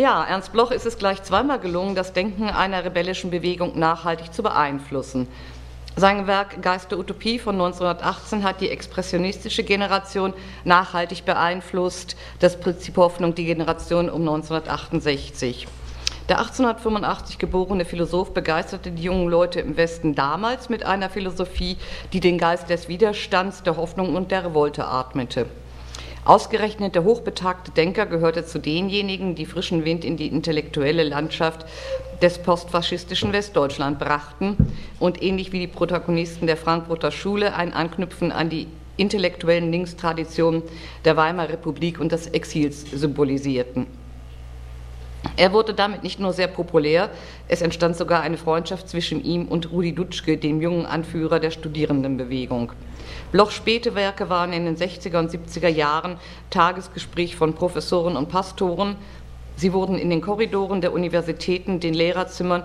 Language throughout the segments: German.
Ja, Ernst Bloch ist es gleich zweimal gelungen, das Denken einer rebellischen Bewegung nachhaltig zu beeinflussen. Sein Werk Geist der Utopie von 1918 hat die expressionistische Generation nachhaltig beeinflusst, das Prinzip Hoffnung die Generation um 1968. Der 1885 geborene Philosoph begeisterte die jungen Leute im Westen damals mit einer Philosophie, die den Geist des Widerstands, der Hoffnung und der Revolte atmete. Ausgerechnet der hochbetagte Denker gehörte zu denjenigen, die frischen Wind in die intellektuelle Landschaft des postfaschistischen Westdeutschland brachten und ähnlich wie die Protagonisten der Frankfurter Schule ein Anknüpfen an die intellektuellen Linkstraditionen der Weimarer Republik und des Exils symbolisierten. Er wurde damit nicht nur sehr populär, es entstand sogar eine Freundschaft zwischen ihm und Rudi Dutschke, dem jungen Anführer der Studierendenbewegung. Blochs späte Werke waren in den 60er und 70er Jahren Tagesgespräch von Professoren und Pastoren. Sie wurden in den Korridoren der Universitäten, den Lehrerzimmern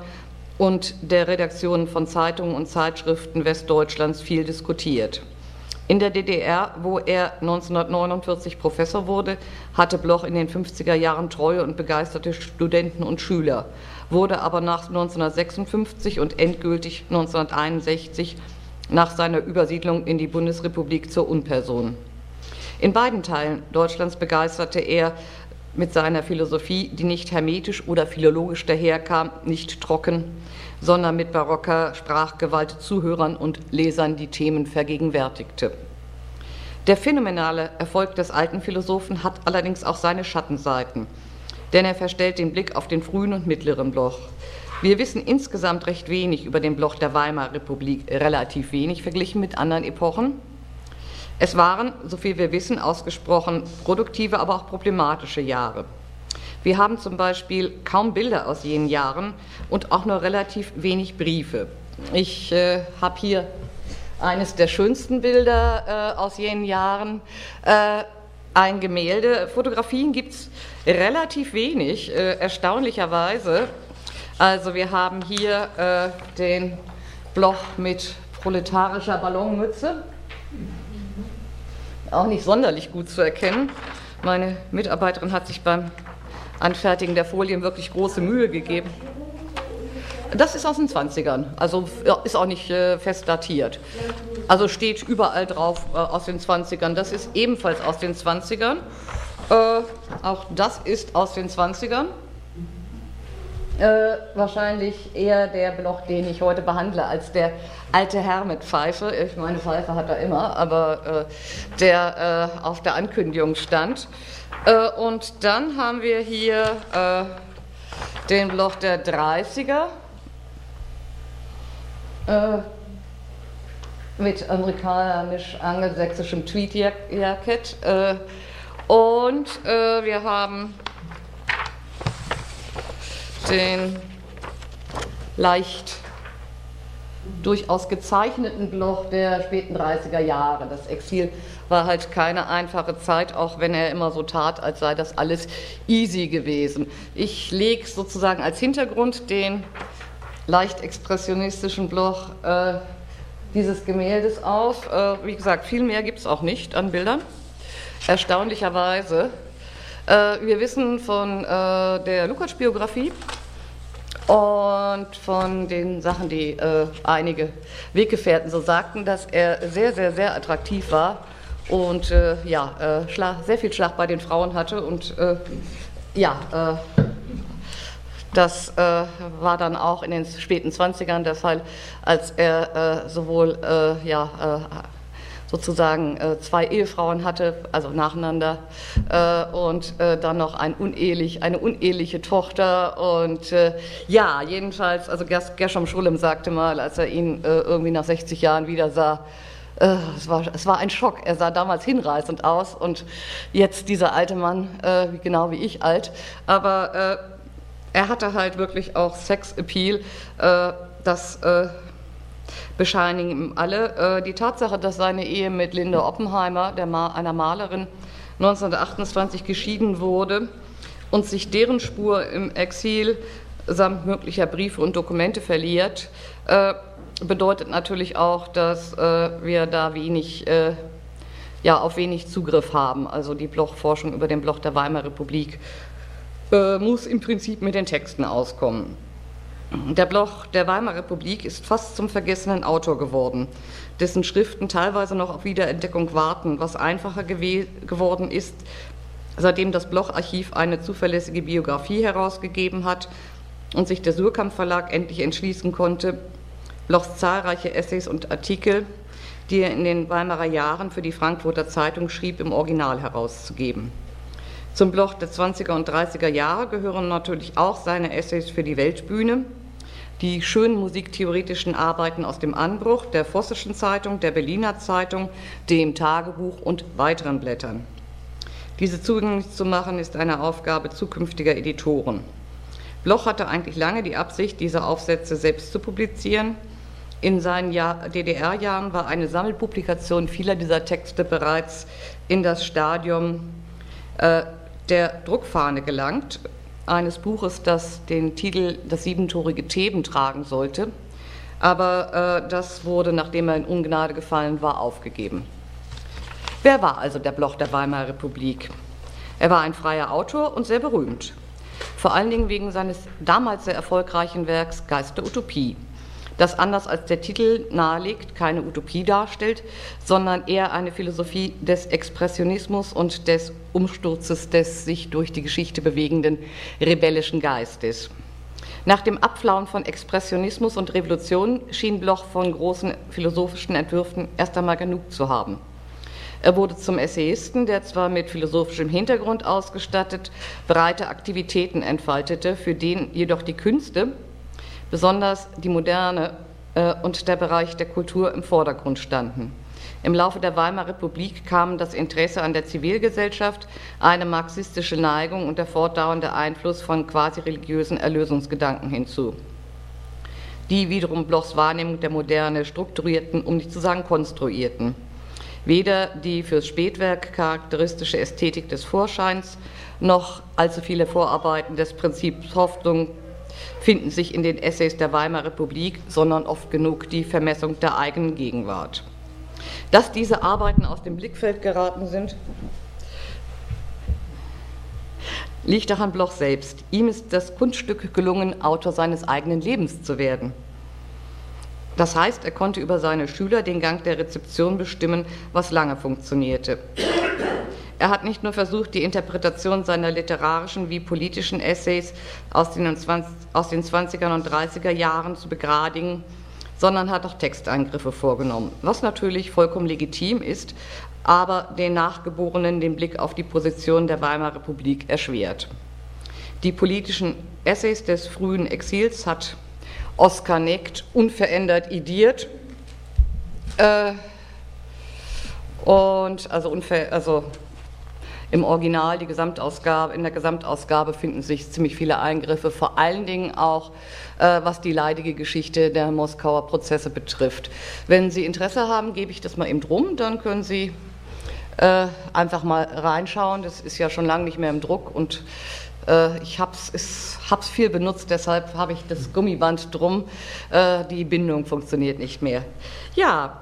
und der Redaktionen von Zeitungen und Zeitschriften Westdeutschlands viel diskutiert. In der DDR, wo er 1949 Professor wurde, hatte Bloch in den 50er Jahren treue und begeisterte Studenten und Schüler, wurde aber nach 1956 und endgültig 1961 nach seiner Übersiedlung in die Bundesrepublik zur Unperson. In beiden Teilen Deutschlands begeisterte er mit seiner Philosophie, die nicht hermetisch oder philologisch daherkam, nicht trocken, sondern mit barocker Sprachgewalt Zuhörern und Lesern die Themen vergegenwärtigte. Der phänomenale Erfolg des alten Philosophen hat allerdings auch seine Schattenseiten, denn er verstellt den Blick auf den frühen und mittleren Bloch. Wir wissen insgesamt recht wenig über den Bloch der Weimarer Republik, relativ wenig verglichen mit anderen Epochen. Es waren, soviel wir wissen, ausgesprochen produktive, aber auch problematische Jahre. Wir haben zum Beispiel kaum Bilder aus jenen Jahren und auch nur relativ wenig Briefe. Ich äh, habe hier eines der schönsten Bilder äh, aus jenen Jahren, äh, ein Gemälde. Fotografien gibt es relativ wenig, äh, erstaunlicherweise. Also wir haben hier äh, den Bloch mit proletarischer Ballonmütze. Auch nicht sonderlich gut zu erkennen. Meine Mitarbeiterin hat sich beim Anfertigen der Folien wirklich große Mühe gegeben. Das ist aus den 20ern, also ist auch nicht äh, fest datiert. Also steht überall drauf äh, aus den 20ern. Das ist ebenfalls aus den 20ern. Äh, auch das ist aus den 20ern. Äh, wahrscheinlich eher der Bloch, den ich heute behandle, als der alte Herr mit Pfeife. Ich meine, Pfeife hat er immer, aber äh, der äh, auf der Ankündigung stand. Äh, und dann haben wir hier äh, den Bloch der 30er äh, mit amerikanisch-angelsächsischem Tweedjacket. und wir haben den leicht durchaus gezeichneten Bloch der späten 30er Jahre. Das Exil war halt keine einfache Zeit, auch wenn er immer so tat, als sei das alles easy gewesen. Ich lege sozusagen als Hintergrund den leicht expressionistischen Bloch äh, dieses Gemäldes auf. Äh, wie gesagt, viel mehr gibt es auch nicht an Bildern. Erstaunlicherweise wir wissen von äh, der Lukács-Biografie und von den Sachen, die äh, einige Weggefährten so sagten, dass er sehr, sehr, sehr attraktiv war und ja, sehr viel Schlag bei den Frauen hatte und ja, das äh, war dann auch in den späten 20ern der Fall, als er äh, sowohl äh, ja, sozusagen äh, zwei Ehefrauen hatte, also nacheinander, äh, und äh, dann noch ein unehelich, eine uneheliche Tochter. Und äh, ja, jedenfalls, also Gershom Schulem sagte mal, als er ihn äh, irgendwie nach 60 Jahren wieder sah, äh, es war, es war ein Schock. Er sah damals hinreißend aus und jetzt dieser alte Mann, genau wie ich alt. Aber er hatte halt wirklich auch Sex-Appeal, das bescheinigen alle. Äh, die Tatsache, dass seine Ehe mit Linda Oppenheimer, Ma einer Malerin, 1928 geschieden wurde und sich deren Spur im Exil samt möglicher Briefe und Dokumente verliert, äh, bedeutet natürlich auch, dass äh, wir da wenig, ja, auf wenig Zugriff haben. Also die Blochforschung über den Bloch der Weimarer Republik äh, muss im Prinzip mit den Texten auskommen. Der Bloch der Weimarer Republik ist fast zum vergessenen Autor geworden, dessen Schriften teilweise noch auf Wiederentdeckung warten, was einfacher geworden ist, seitdem das Bloch-Archiv eine zuverlässige Biografie herausgegeben hat und sich der Surkamp Verlag endlich entschließen konnte, Blochs zahlreiche Essays und Artikel, die er in den Weimarer Jahren für die Frankfurter Zeitung schrieb, im Original herauszugeben. Zum Bloch der 20er und 30er Jahre gehören natürlich auch seine Essays für die Weltbühne, die schönen musiktheoretischen Arbeiten aus dem Anbruch, der Vossischen Zeitung, der Berliner Zeitung, dem Tagebuch und weiteren Blättern. Diese zugänglich zu machen, ist eine Aufgabe zukünftiger Editoren. Bloch hatte eigentlich lange die Absicht, diese Aufsätze selbst zu publizieren. In seinen DDR-Jahren war eine Sammelpublikation vieler dieser Texte bereits in das Stadium äh, der Druckfahne gelangt, eines Buches, das den Titel Das siebentorige Theben tragen sollte. Aber äh, das wurde, nachdem er in Ungnade gefallen war, aufgegeben. Wer war also der Bloch der Weimarer Republik? Er war ein freier Autor und sehr berühmt. Vor allen Dingen wegen seines damals sehr erfolgreichen Werks Geist der Utopie das anders als der Titel nahelegt, keine Utopie darstellt, sondern eher eine Philosophie des Expressionismus und des Umsturzes des sich durch die Geschichte bewegenden rebellischen Geistes. Nach dem Abflauen von Expressionismus und Revolution schien Bloch von großen philosophischen Entwürfen erst einmal genug zu haben. Er wurde zum Essayisten, der zwar mit philosophischem Hintergrund ausgestattet breite Aktivitäten entfaltete, für den jedoch die Künste, besonders die Moderne äh, und der Bereich der Kultur im Vordergrund standen. Im Laufe der Weimarer Republik kamen das Interesse an der Zivilgesellschaft, eine marxistische Neigung und der fortdauernde Einfluss von quasi religiösen Erlösungsgedanken hinzu, die wiederum Blochs Wahrnehmung der Moderne strukturierten, um nicht zu sagen konstruierten. Weder die fürs Spätwerk charakteristische Ästhetik des Vorscheins noch allzu viele Vorarbeiten des Prinzips Hoffnung, finden sich in den Essays der Weimarer Republik, sondern oft genug die Vermessung der eigenen Gegenwart. Dass diese Arbeiten aus dem Blickfeld geraten sind, liegt daran Bloch selbst. Ihm ist das Kunststück gelungen, Autor seines eigenen Lebens zu werden. Das heißt, er konnte über seine Schüler den Gang der Rezeption bestimmen, was lange funktionierte. Er hat nicht nur versucht, die Interpretation seiner literarischen wie politischen Essays aus den, 20, aus den 20er und 30er Jahren zu begradigen, sondern hat auch Texteingriffe vorgenommen, was natürlich vollkommen legitim ist, aber den Nachgeborenen den Blick auf die Position der Weimarer Republik erschwert. Die politischen Essays des frühen Exils hat Oskar Neckt unverändert idiert. Äh, und also, unver, also im Original, die Gesamtausgabe, in der Gesamtausgabe finden sich ziemlich viele Eingriffe, vor allen Dingen auch, äh, was die leidige Geschichte der Moskauer Prozesse betrifft. Wenn Sie Interesse haben, gebe ich das mal eben drum, dann können Sie äh, einfach mal reinschauen. Das ist ja schon lange nicht mehr im Druck und äh, ich habe es viel benutzt, deshalb habe ich das Gummiband drum. Äh, die Bindung funktioniert nicht mehr. Ja,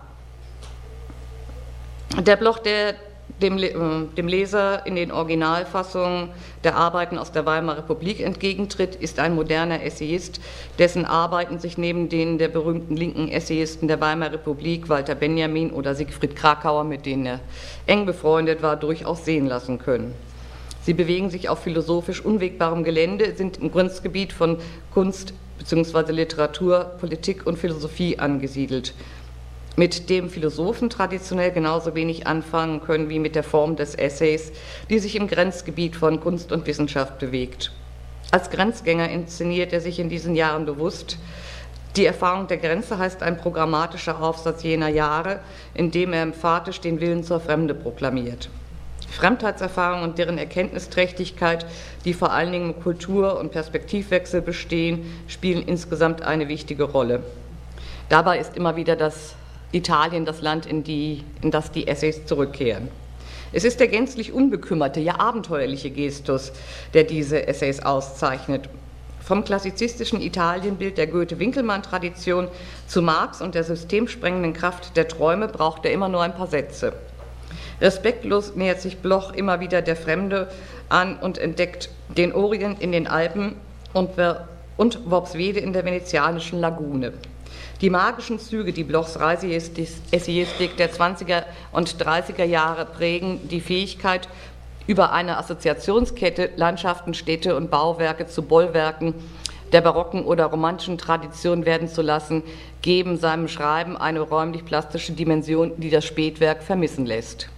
der Bloch der dem, äh, dem, Leser in den Originalfassungen der Arbeiten aus der Weimarer Republik entgegentritt, ist ein moderner Essayist, dessen Arbeiten sich neben denen der berühmten linken Essayisten der Weimarer Republik, Walter Benjamin oder Siegfried Krakauer, mit denen er eng befreundet war, durchaus sehen lassen können. Sie bewegen sich auf philosophisch unwegbarem Gelände, sind im Grenzgebiet von Kunst bzw. Literatur, Politik und Philosophie angesiedelt mit dem Philosophen traditionell genauso wenig anfangen können wie mit der Form des Essays, die sich im Grenzgebiet von Kunst und Wissenschaft bewegt. Als Grenzgänger inszeniert er sich in diesen Jahren bewusst. Die Erfahrung der Grenze heißt ein programmatischer Aufsatz jener Jahre, in dem er emphatisch den Willen zur Fremde proklamiert. Fremdheitserfahrung und deren Erkenntnisträchtigkeit, die vor allen Dingen im Kultur- und Perspektivwechsel bestehen, spielen insgesamt eine wichtige Rolle. Dabei ist immer wieder das Italien das Land, in, die, in das die Essays zurückkehren. Es ist der gänzlich unbekümmerte, ja abenteuerliche Gestus, der diese Essays auszeichnet. Vom klassizistischen Italienbild der Goethe-Winkelmann-Tradition zu Marx und der systemsprengenden Kraft der Träume braucht er immer nur ein paar Sätze. Respektlos nähert sich Bloch immer wieder der Fremde an und entdeckt den Orient in den Alpen und, und Worpswede in der venezianischen Lagune. Die magischen Züge, die Blochs Reiseessayistik der 20er und 30er Jahre prägen, die Fähigkeit, über eine Assoziationskette Landschaften, Städte und Bauwerke zu Bollwerken der barocken oder romantischen Tradition werden zu lassen, geben seinem Schreiben eine räumlich-plastische Dimension, die das Spätwerk vermissen lässt.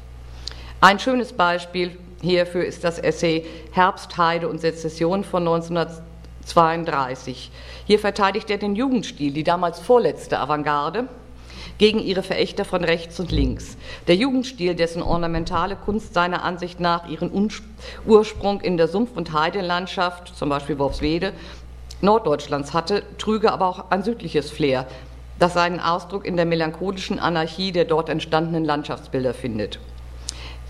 Ein schönes Beispiel hierfür ist das Essay Herbst, Heide und Sezession von 1932. Hier verteidigt er den Jugendstil, die damals vorletzte Avantgarde, gegen ihre Verächter von rechts und links. Der Jugendstil, dessen ornamentale Kunst seiner Ansicht nach ihren Ursprung in der Sumpf- und Heidelandschaft, zum Beispiel Worpswede, Norddeutschlands hatte, trüge aber auch ein südliches Flair, das seinen Ausdruck in der melancholischen Anarchie der dort entstandenen Landschaftsbilder findet.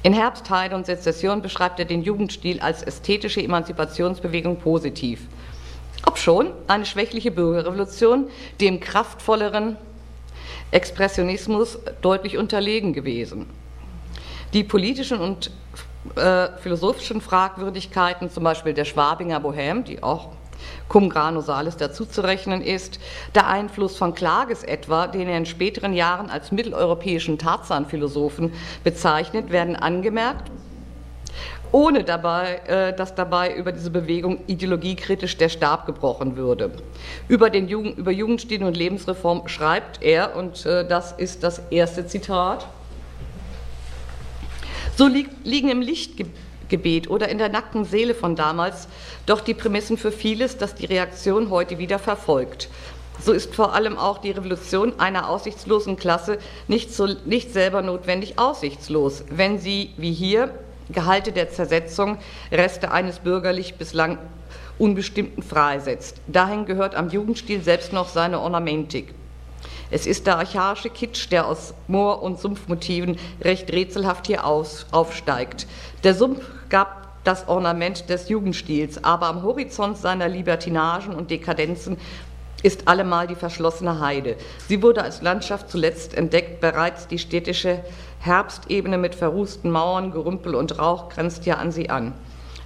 In Herbst, Heide und Sezession beschreibt er den Jugendstil als ästhetische Emanzipationsbewegung positiv. Obschon eine schwächliche Bürgerrevolution dem kraftvolleren Expressionismus deutlich unterlegen gewesen. Die politischen und äh, philosophischen Fragwürdigkeiten, zum Beispiel der Schwabinger Bohème, die auch cum grano salis dazuzurechnen ist, der Einfluss von Klages etwa, den er in späteren Jahren als mitteleuropäischen Tarzan-Philosophen bezeichnet, werden angemerkt, ohne dabei, äh, dass dabei über diese Bewegung ideologiekritisch der Stab gebrochen würde. Über, den Jugend, über Jugendstil und Lebensreform schreibt er, und äh, das ist das erste Zitat, so liegen im Lichtgebet oder in der nackten Seele von damals doch die Prämissen für vieles, das die Reaktion heute wieder verfolgt. So ist vor allem auch die Revolution einer aussichtslosen Klasse nicht, so, nicht selber notwendig aussichtslos, wenn sie, wie hier, Gehalte der Zersetzung, Reste eines bürgerlich bislang Unbestimmten freisetzt. Dahin gehört am Jugendstil selbst noch seine Ornamentik. Es ist der archaische Kitsch, der aus Moor- und Sumpfmotiven recht rätselhaft hier aus, aufsteigt. Der Sumpf gab das Ornament des Jugendstils, aber am Horizont seiner Libertinagen und Dekadenzen ist allemal die verschlossene Heide. Sie wurde als Landschaft zuletzt entdeckt, bereits die städtische Herbstebene mit verrußten Mauern, Gerümpel und Rauch grenzt ja an sie an.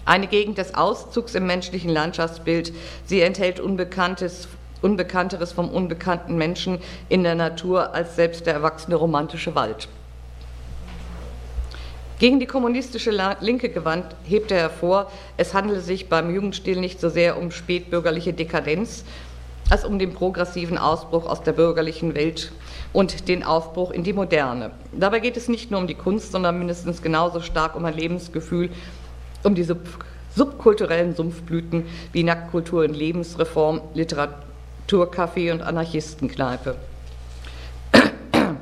Eine Gegend des Auszugs im menschlichen Landschaftsbild. Sie enthält Unbekanntes, Unbekannteres vom unbekannten Menschen in der Natur als selbst der erwachsene romantische Wald. Gegen die kommunistische Linke gewandt hebt er hervor, es handele sich beim Jugendstil nicht so sehr um spätbürgerliche Dekadenz, als um den progressiven Ausbruch aus der bürgerlichen Welt und den Aufbruch in die Moderne. Dabei geht es nicht nur um die Kunst, sondern mindestens genauso stark um ein Lebensgefühl, um diese subkulturellen Sumpfblüten wie Nacktkultur und Lebensreform, Literaturcafé und Anarchistenkneipe.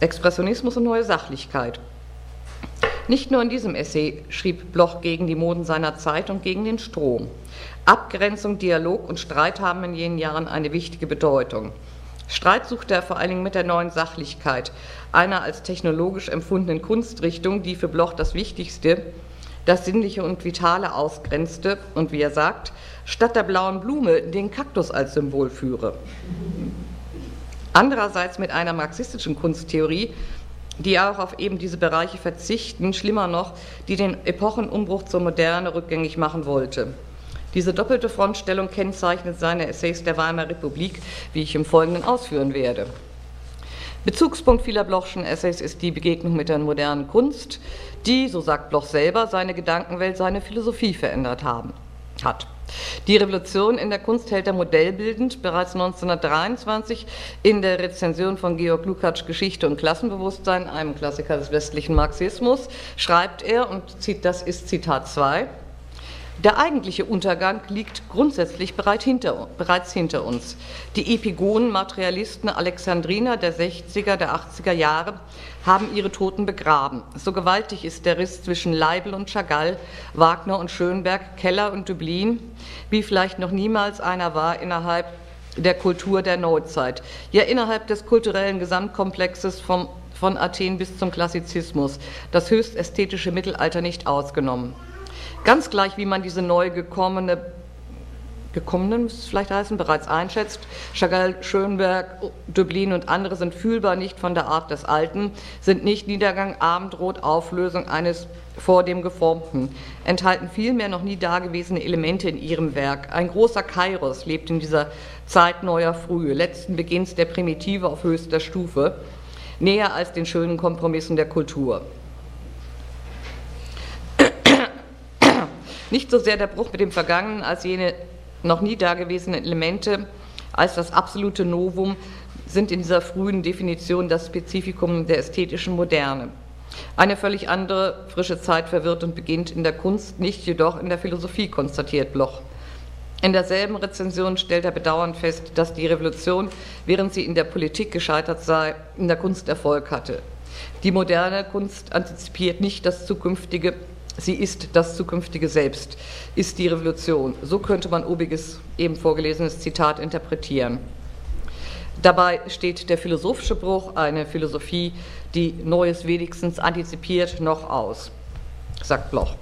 Expressionismus und neue Sachlichkeit. Nicht nur in diesem Essay schrieb Bloch gegen die Moden seiner Zeit und gegen den Strom. Abgrenzung, Dialog und Streit haben in jenen Jahren eine wichtige Bedeutung. Streit suchte er vor allen Dingen mit der neuen Sachlichkeit, einer als technologisch empfundenen Kunstrichtung, die für Bloch das Wichtigste, das Sinnliche und Vitale ausgrenzte und, wie er sagt, statt der blauen Blume den Kaktus als Symbol führe. Andererseits mit einer marxistischen Kunsttheorie, die auch auf eben diese Bereiche verzichten, schlimmer noch, die den Epochenumbruch zur Moderne rückgängig machen wollte. Diese doppelte Frontstellung kennzeichnet seine Essays der Weimarer Republik, wie ich im Folgenden ausführen werde. Bezugspunkt vieler Blochschen Essays ist die Begegnung mit der modernen Kunst, die, so sagt Bloch selber, seine Gedankenwelt, seine Philosophie verändert haben, hat. Die Revolution in der Kunst hält er modellbildend bereits 1923 in der Rezension von Georg Lukács Geschichte und Klassenbewusstsein, einem Klassiker des westlichen Marxismus, schreibt er, und das ist Zitat 2, der eigentliche Untergang liegt grundsätzlich bereits hinter, uns. Die Epigonen, Materialisten, Alexandriner der 60er, der 80er Jahre haben ihre Toten begraben. So gewaltig ist der Riss zwischen Leibel und Chagall, Wagner und Schönberg, Keller und Dublin, wie vielleicht noch niemals einer war innerhalb der Kultur der Neuzeit, ja innerhalb des kulturellen Gesamtkomplexes vom, von Athen bis zum Klassizismus, das höchst ästhetische Mittelalter nicht ausgenommen. Ganz gleich, wie man diese neu gekommene Gekommenen, müsste es vielleicht heißen, bereits einschätzt. Chagall, Schönberg, Döblin und andere sind fühlbar nicht von der Art des Alten, sind nicht Niedergang, Abendrot, Auflösung eines vor dem Geformten, enthalten vielmehr noch nie dagewesene Elemente in ihrem Werk. Ein großer Kairos lebt in dieser Zeit neuer Frühe, letzten Beginns der Primitive auf höchster Stufe, näher als den schönen Kompromissen der Kultur. Nicht so sehr der Bruch mit dem Vergangenen als jene noch nie dagewesenen Elemente als das absolute Novum sind in dieser frühen Definition das Spezifikum der ästhetischen Moderne. Eine völlig andere, frische Zeit verwirrt und beginnt in der Kunst, nicht jedoch in der Philosophie, konstatiert Bloch. In derselben Rezension stellt er bedauernd fest, dass die Revolution, während sie in der Politik gescheitert sei, in der Kunst Erfolg hatte. Die moderne Kunst antizipiert nicht das zukünftige Sie ist das zukünftige Selbst, ist die Revolution. So könnte man obiges, eben vorgelesenes Zitat interpretieren. Dabei steht der philosophische Bruch, eine Philosophie, die Neues wenigstens antizipiert, noch aus, sagt Bloch.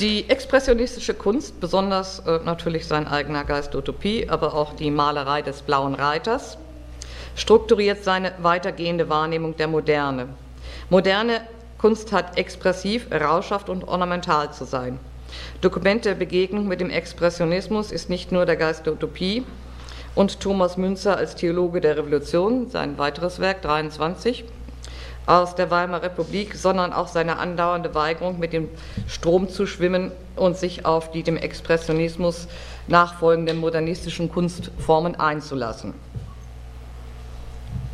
Die expressionistische Kunst, besonders äh, natürlich sein eigener Geist Utopie, aber auch die Malerei des Blauen Reiters, strukturiert seine weitergehende Wahrnehmung der Moderne. Moderne Kunst hat expressiv, rauschhaft und ornamental zu sein. Dokument der Begegnung mit dem Expressionismus ist nicht nur der Geist der Utopie und Thomas Münzer als Theologe der Revolution, sein weiteres Werk 23 aus der Weimarer Republik, sondern auch seine andauernde Weigerung, mit dem Strom zu schwimmen und sich auf die dem Expressionismus nachfolgenden modernistischen Kunstformen einzulassen.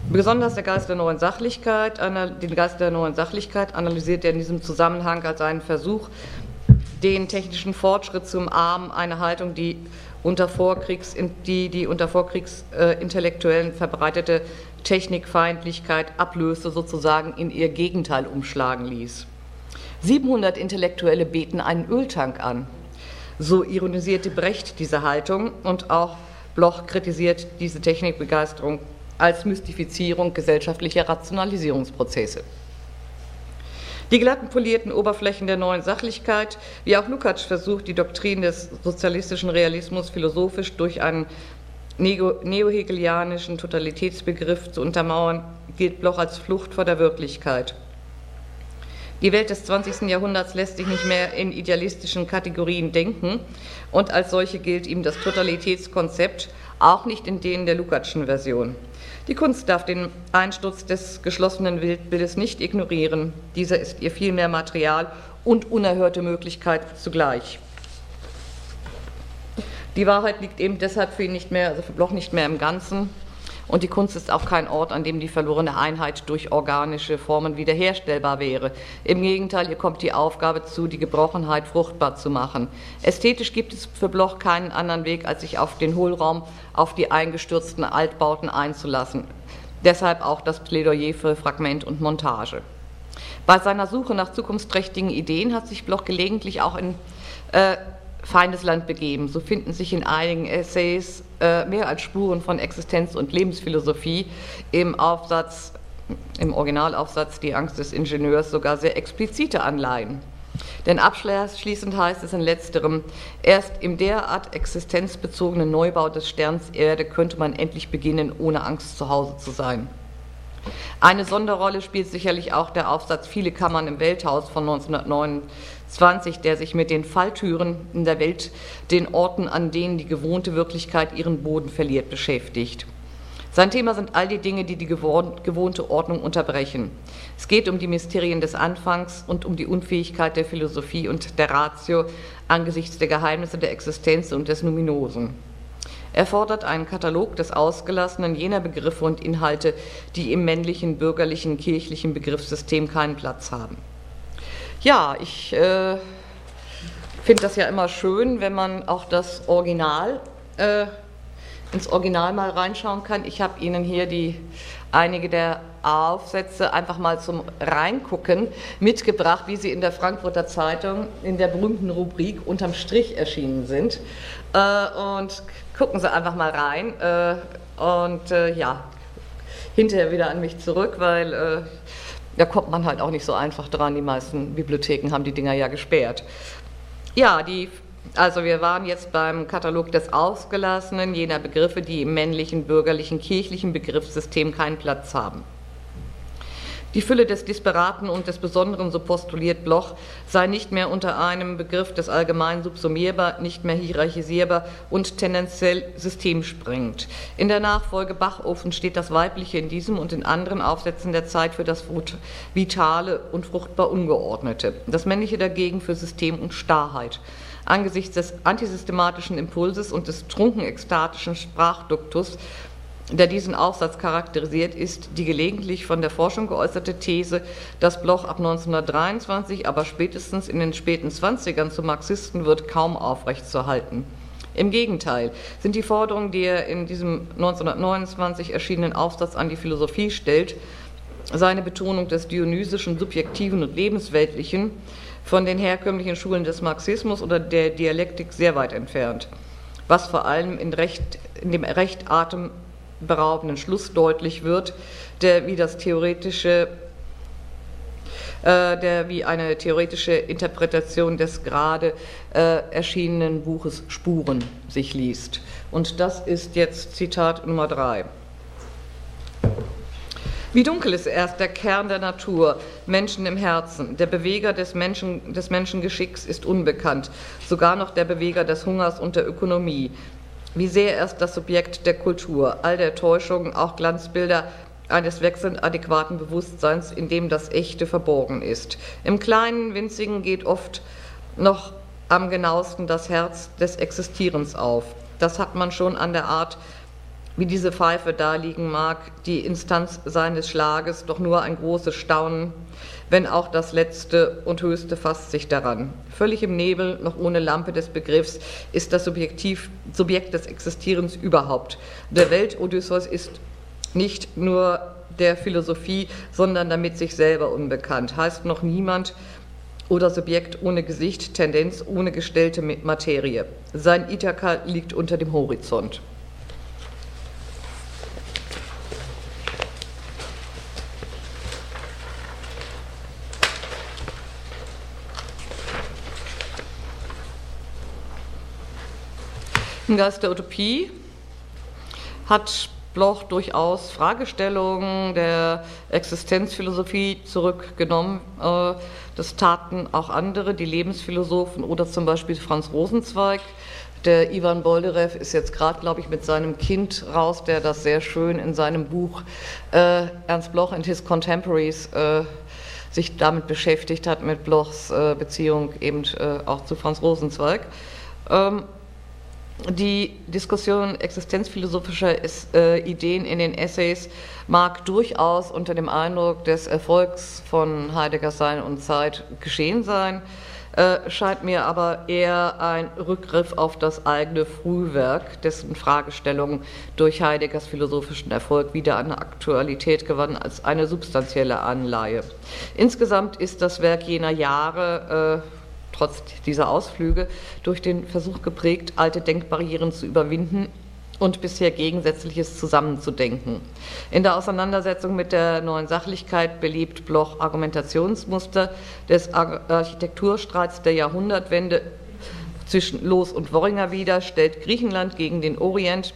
Besonders der Geist der neuen Sachlichkeit, den Geist der neuen Sachlichkeit analysiert er in diesem Zusammenhang als einen Versuch, den technischen Fortschritt zu umarmen, eine Haltung, die unter Vorkriegs, die, die unter Vorkriegsintellektuellen verbreitete Technikfeindlichkeit ablöste, sozusagen in ihr Gegenteil umschlagen ließ. 700 Intellektuelle beten einen Öltank an. So ironisierte Brecht diese Haltung und auch Bloch kritisiert diese Technikbegeisterung als Mystifizierung gesellschaftlicher Rationalisierungsprozesse. Die glatten polierten Oberflächen der neuen Sachlichkeit, wie auch Lukács versucht, die Doktrin des sozialistischen Realismus philosophisch durch einen neohegelianischen Totalitätsbegriff zu untermauern, gilt Bloch als Flucht vor der Wirklichkeit. Die Welt des 20. Jahrhunderts lässt sich nicht mehr in idealistischen Kategorien denken und als solche gilt ihm das Totalitätskonzept, auch nicht in denen der Lukácschen Version. Die Kunst darf den Einsturz des geschlossenen Wildbildes nicht ignorieren. Dieser ist ihr vielmehr Material und unerhörte Möglichkeit zugleich. Die Wahrheit liegt eben deshalb für ihn nicht mehr, also für Bloch nicht mehr im Ganzen, und die Kunst ist auch kein Ort, an dem die verlorene Einheit durch organische Formen wiederherstellbar wäre. Im Gegenteil, hier kommt die Aufgabe zu, die Gebrochenheit fruchtbar zu machen. Ästhetisch gibt es für Bloch keinen anderen Weg, als sich auf den Hohlraum, auf die eingestürzten Altbauten einzulassen. Deshalb auch das Plädoyer für Fragment und Montage. Bei seiner Suche nach zukunftsträchtigen Ideen hat sich Bloch gelegentlich auch in äh, Feindesland begeben. So finden sich in einigen Essays äh, mehr als Spuren von Existenz- und Lebensphilosophie im Aufsatz, im Originalaufsatz Die Angst des Ingenieurs sogar sehr explizite Anleihen. Denn abschließend heißt es in letzterem, erst im derart existenzbezogenen Neubau des Sterns Erde könnte man endlich beginnen, ohne Angst zu Hause zu sein. Eine Sonderrolle spielt sicherlich auch der Aufsatz Viele Kammern im Welthaus von 1929, der sich mit den Falltüren in der Welt, den Orten, an denen die gewohnte Wirklichkeit ihren Boden verliert, beschäftigt. Sein Thema sind all die Dinge, die die gewohnte Ordnung unterbrechen. Es geht um die Mysterien des Anfangs und um die Unfähigkeit der Philosophie und der Ratio angesichts der Geheimnisse der Existenz und des Numinosen. Er fordert einen Katalog des Ausgelassenen jener Begriffe und Inhalte, die im männlichen, bürgerlichen, kirchlichen Begriffssystem keinen Platz haben. Ja, ich äh, finde das ja immer schön, wenn man auch das Original, äh, ins Original mal reinschauen kann. Ich habe Ihnen hier die, einige der Aufsätze einfach mal zum Reingucken mitgebracht, wie sie in der Frankfurter Zeitung in der berühmten Rubrik unterm Strich erschienen sind. Äh, und gucken Sie einfach mal rein äh, und äh, ja, hinterher wieder an mich zurück, weil äh, da kommt man halt auch nicht so einfach dran. Die meisten Bibliotheken haben die Dinger ja gesperrt. Ja, die also wir waren jetzt beim Katalog des Ausgelassenen, jener Begriffe, die im männlichen, bürgerlichen, kirchlichen Begriffssystem keinen Platz haben. Die Fülle des Disparaten und des Besonderen, so postuliert Bloch, sei nicht mehr unter einem Begriff des Allgemeinen subsumierbar, nicht mehr hierarchisierbar und tendenziell systemsprengend. In der Nachfolge Bachofen steht das Weibliche in diesem und in anderen Aufsätzen der Zeit für das Vitale und fruchtbar Ungeordnete, das Männliche dagegen für System und Starrheit. Angesichts des antisystematischen Impulses und des trunkenekstatischen Sprachduktus der diesen Aufsatz charakterisiert, ist die gelegentlich von der Forschung geäußerte These, dass Bloch ab 1923, aber spätestens in den späten 20ern zu Marxisten wird, kaum aufrechtzuerhalten. Im Gegenteil sind die Forderungen, die er in diesem 1929 erschienenen Aufsatz an die Philosophie stellt, seine Betonung des dionysischen, subjektiven und lebensweltlichen von den herkömmlichen Schulen des Marxismus oder der Dialektik sehr weit entfernt, was vor allem in, recht, in dem recht atem beraubenden Schluss deutlich wird, der wie das theoretische äh, der wie eine theoretische Interpretation des gerade äh, erschienenen Buches Spuren sich liest. Und das ist jetzt Zitat Nummer drei. Wie dunkel ist erst der Kern der Natur, Menschen im Herzen. Der Beweger des, Menschen, des Menschengeschicks ist unbekannt, sogar noch der Beweger des Hungers und der Ökonomie wie sehr erst das Subjekt der Kultur, all der Täuschungen, auch Glanzbilder eines wechselnd adäquaten Bewusstseins, in dem das Echte verborgen ist. Im kleinen, winzigen geht oft noch am genauesten das Herz des Existierens auf. Das hat man schon an der Art, wie diese Pfeife da liegen mag, die Instanz seines Schlages, doch nur ein großes Staunen, wenn auch das letzte und höchste fasst sich daran. Völlig im Nebel, noch ohne Lampe des Begriffs, ist das Subjektiv, Subjekt des Existierens überhaupt. Der Welt-Odysseus ist nicht nur der Philosophie, sondern damit sich selber unbekannt. Heißt noch niemand oder Subjekt ohne Gesicht, Tendenz ohne gestellte Materie. Sein Ithaka liegt unter dem Horizont. Im Geist der Utopie hat Bloch durchaus Fragestellungen der Existenzphilosophie zurückgenommen. Äh, das taten auch andere, die Lebensphilosophen oder zum Beispiel Franz Rosenzweig. Der Ivan Bolderev ist jetzt gerade, glaube ich, mit seinem Kind raus, der das sehr schön in seinem Buch äh, Ernst Bloch and His Contemporaries äh, sich damit beschäftigt hat, mit Blochs äh, Beziehung eben äh, auch zu Franz Rosenzweig. Ähm, die Diskussion existenzphilosophischer äh, Ideen in den Essays mag durchaus unter dem Eindruck des Erfolgs von Heidegger Sein und Zeit geschehen sein, äh, scheint mir aber eher ein Rückgriff auf das eigene Frühwerk, dessen Fragestellungen durch Heideggers philosophischen Erfolg wieder an Aktualität gewannen als eine substanzielle Anleihe. Insgesamt ist das Werk jener Jahre, äh, trotz dieser Ausflüge durch den Versuch geprägt, alte Denkbarrieren zu überwinden und bisher Gegensätzliches zusammenzudenken. In der Auseinandersetzung mit der neuen Sachlichkeit beliebt Bloch Argumentationsmuster des Architekturstreits der Jahrhundertwende zwischen Los und Worringer wieder, stellt Griechenland gegen den Orient.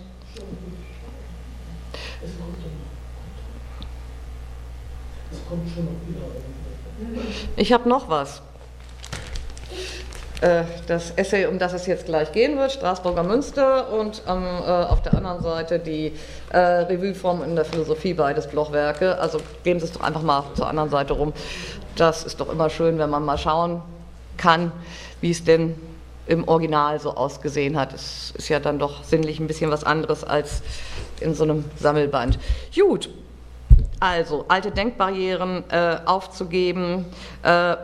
Ich habe noch was. Äh, das Essay, um das es jetzt gleich gehen wird, Straßburger Münster und ähm, äh, auf der anderen Seite die äh, Revueform in der Philosophie, beides Blochwerke. Also geben Sie es doch einfach mal zur anderen Seite rum. Das ist doch immer schön, wenn man mal schauen kann, wie es denn im Original so ausgesehen hat. Es ist ja dann doch sinnlich ein bisschen was anderes als in so einem Sammelband. Gut, also alte Denkbarrieren äh, aufzugeben, äh,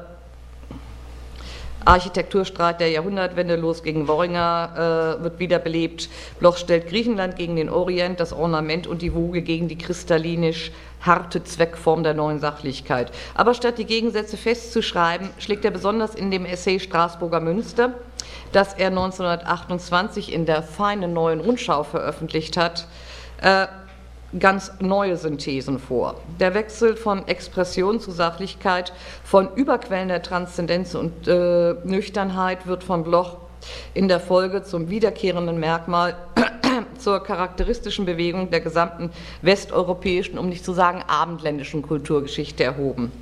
Architekturstreit der Jahrhundertwende los gegen Worringer äh, wird wiederbelebt. Bloch stellt Griechenland gegen den Orient, das Ornament und die Woge gegen die kristallinisch harte Zweckform der neuen Sachlichkeit. Aber statt die Gegensätze festzuschreiben, schlägt er besonders in dem Essay Straßburger Münster, das er 1928 in der feinen neuen Rundschau veröffentlicht hat, äh, ganz neue Synthesen vor. Der Wechsel von Expression zu Sachlichkeit, von Überquellen der Transzendenz und äh, Nüchternheit wird von Bloch in der Folge zum wiederkehrenden Merkmal zur charakteristischen Bewegung der gesamten westeuropäischen, um nicht zu sagen abendländischen Kulturgeschichte erhoben.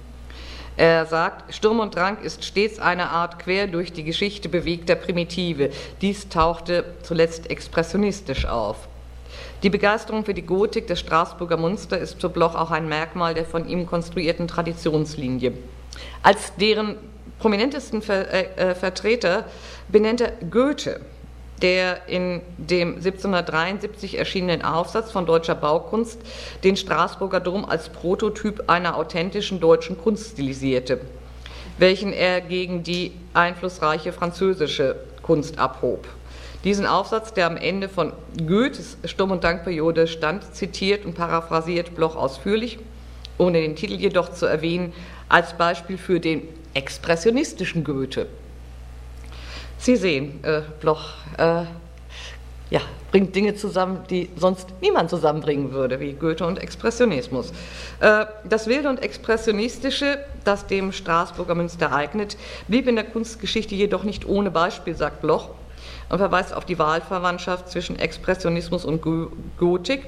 Er sagt, Sturm und Drang ist stets eine Art quer durch die Geschichte bewegter Primitive. Dies tauchte zuletzt expressionistisch auf. Die Begeisterung für die Gotik des Straßburger Munster ist für Bloch auch ein Merkmal der von ihm konstruierten Traditionslinie. Als deren prominentesten Ver äh, äh Vertreter benennt er Goethe, der in dem 1773 erschienenen Aufsatz von deutscher Baukunst den Straßburger Dom als Prototyp einer authentischen deutschen Kunst stilisierte, welchen er gegen die einflussreiche französische Kunst abhob. Diesen Aufsatz, der am Ende von Goethes Sturm- und Dankperiode stand, zitiert und paraphrasiert Bloch ausführlich, ohne den Titel jedoch zu erwähnen, als Beispiel für den expressionistischen Goethe. Sie sehen, äh, Bloch äh, ja, bringt Dinge zusammen, die sonst niemand zusammenbringen würde, wie Goethe und Expressionismus. Äh, das Wilde und Expressionistische, das dem Straßburger Münster eignet, blieb in der Kunstgeschichte jedoch nicht ohne Beispiel, sagt Bloch und verweist auf die Wahlverwandtschaft zwischen Expressionismus und Gotik,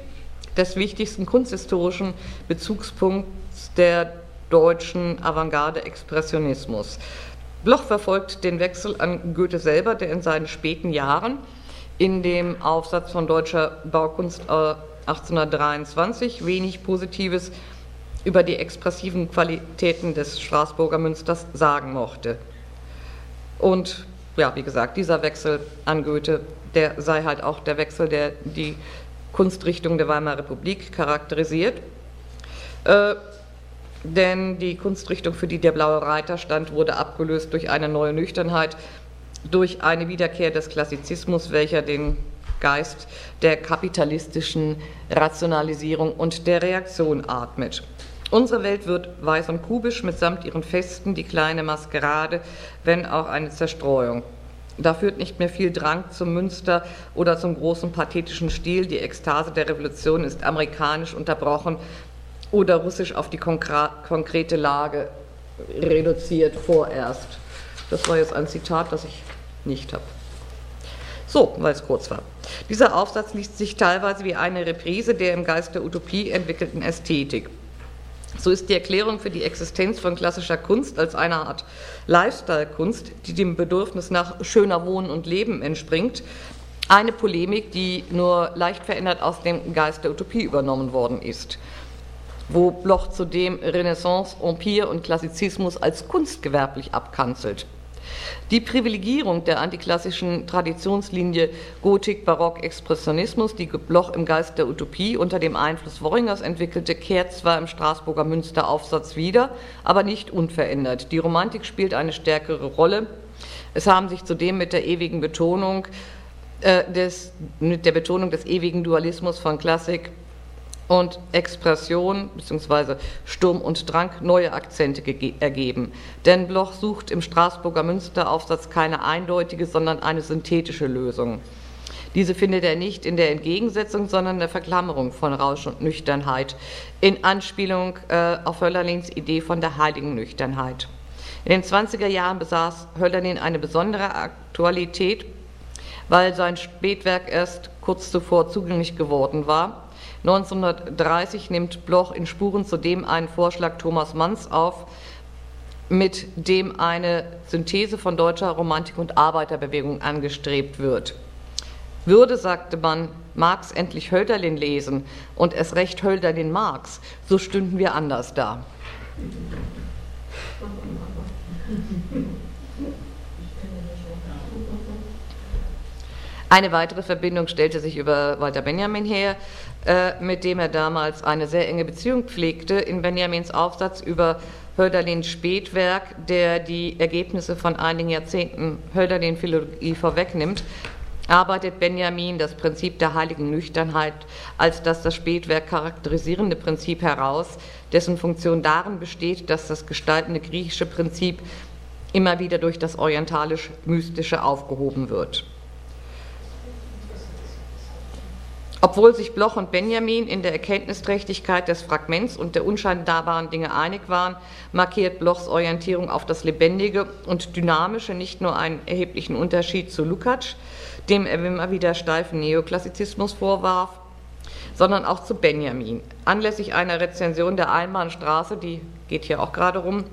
des wichtigsten kunsthistorischen Bezugspunkts der deutschen Avantgarde Expressionismus. Bloch verfolgt den Wechsel an Goethe selber, der in seinen späten Jahren in dem Aufsatz von deutscher Baukunst 1823 äh, wenig Positives über die expressiven Qualitäten des Straßburger Münsters sagen mochte. Und ja, wie gesagt, dieser Wechsel an Goethe, der sei halt auch der Wechsel, der die Kunstrichtung der Weimarer Republik charakterisiert. Äh, denn die Kunstrichtung, für die der blaue Reiter stand, wurde abgelöst durch eine neue Nüchternheit, durch eine Wiederkehr des Klassizismus, welcher den Geist der kapitalistischen Rationalisierung und der Reaktion atmet. Unsere Welt wird weiß und kubisch mitsamt ihren Festen, die kleine Maskerade, wenn auch eine Zerstreuung. Da führt nicht mehr viel Drang zum Münster oder zum großen pathetischen Stil. Die Ekstase der Revolution ist amerikanisch unterbrochen oder russisch auf die konkrete Lage reduziert vorerst. Das war jetzt ein Zitat, das ich nicht habe. So, weil es kurz war. Dieser Aufsatz liest sich teilweise wie eine Reprise der im Geist der Utopie entwickelten Ästhetik. So ist die Erklärung für die Existenz von klassischer Kunst als eine Art Lifestyle-Kunst, die dem Bedürfnis nach schöner Wohnen und Leben entspringt, eine Polemik, die nur leicht verändert aus dem Geist der Utopie übernommen worden ist wo Bloch zudem Renaissance, Empire und Klassizismus als kunstgewerblich abkanzelt. Die Privilegierung der antiklassischen Traditionslinie Gotik, Barock, Expressionismus, die Bloch im Geist der Utopie unter dem Einfluss Worringers entwickelte, kehrt zwar im Straßburger Münsteraufsatz wieder, aber nicht unverändert. Die Romantik spielt eine stärkere Rolle. Es haben sich zudem mit der ewigen Betonung äh, des, mit der Betonung des ewigen Dualismus von Klassik und Expression bzw. Sturm und Drang neue Akzente ergeben. Denn Bloch sucht im Straßburger Münsteraufsatz keine eindeutige, sondern eine synthetische Lösung. Diese findet er nicht in der Entgegensetzung, sondern in der Verklammerung von Rausch und Nüchternheit, in Anspielung äh, auf Hölderlins Idee von der heiligen Nüchternheit. In den 20er Jahren besaß Hölderlin eine besondere Aktualität, weil sein Spätwerk erst kurz zuvor zugänglich geworden war 1930 nimmt Bloch in Spuren zudem einen Vorschlag Thomas Manns auf, mit dem eine Synthese von deutscher Romantik und Arbeiterbewegung angestrebt wird. Würde, sagte man, Marx endlich Hölderlin lesen und es recht Hölderlin Marx, so stünden wir anders da. Eine weitere Verbindung stellte sich über Walter Benjamin her, äh, mit dem er damals eine sehr enge Beziehung pflegte, in Benjamins Aufsatz über Hölderlins Spätwerk, der die Ergebnisse von einigen Jahrzehnten Hölderlin-Philologie vorwegnimmt, arbeitet Benjamin das Prinzip der heiligen Nüchternheit als das das Spätwerk charakterisierende Prinzip heraus, dessen Funktion darin besteht, dass das gestaltende griechische Prinzip immer wieder durch das orientalisch-mystische aufgehoben wird. Obwohl sich Bloch und Benjamin in der Erkenntnisträchtigkeit des Fragments und der unscheinbaren Dinge einig waren, markiert Blochs Orientierung auf das Lebendige und Dynamische nicht nur einen erheblichen Unterschied zu Lukács, dem er immer wieder steifen Neoklassizismus vorwarf, sondern auch zu Benjamin. Anlässlich einer Rezension der Einbahnstraße, die geht hier auch gerade rum,